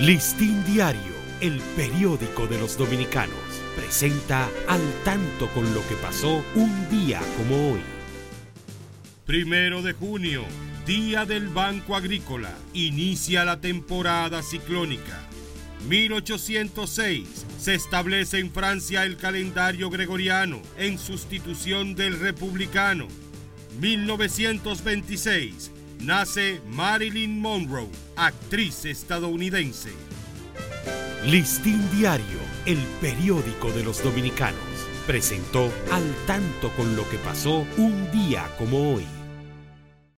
Listín Diario, el periódico de los dominicanos, presenta al tanto con lo que pasó un día como hoy. Primero de junio, Día del Banco Agrícola. Inicia la temporada ciclónica. 1806 se establece en Francia el calendario gregoriano en sustitución del republicano. 1926 nace Marilyn Monroe, actriz estadounidense. Listín Diario, el periódico de los dominicanos, presentó al tanto con lo que pasó un día como hoy.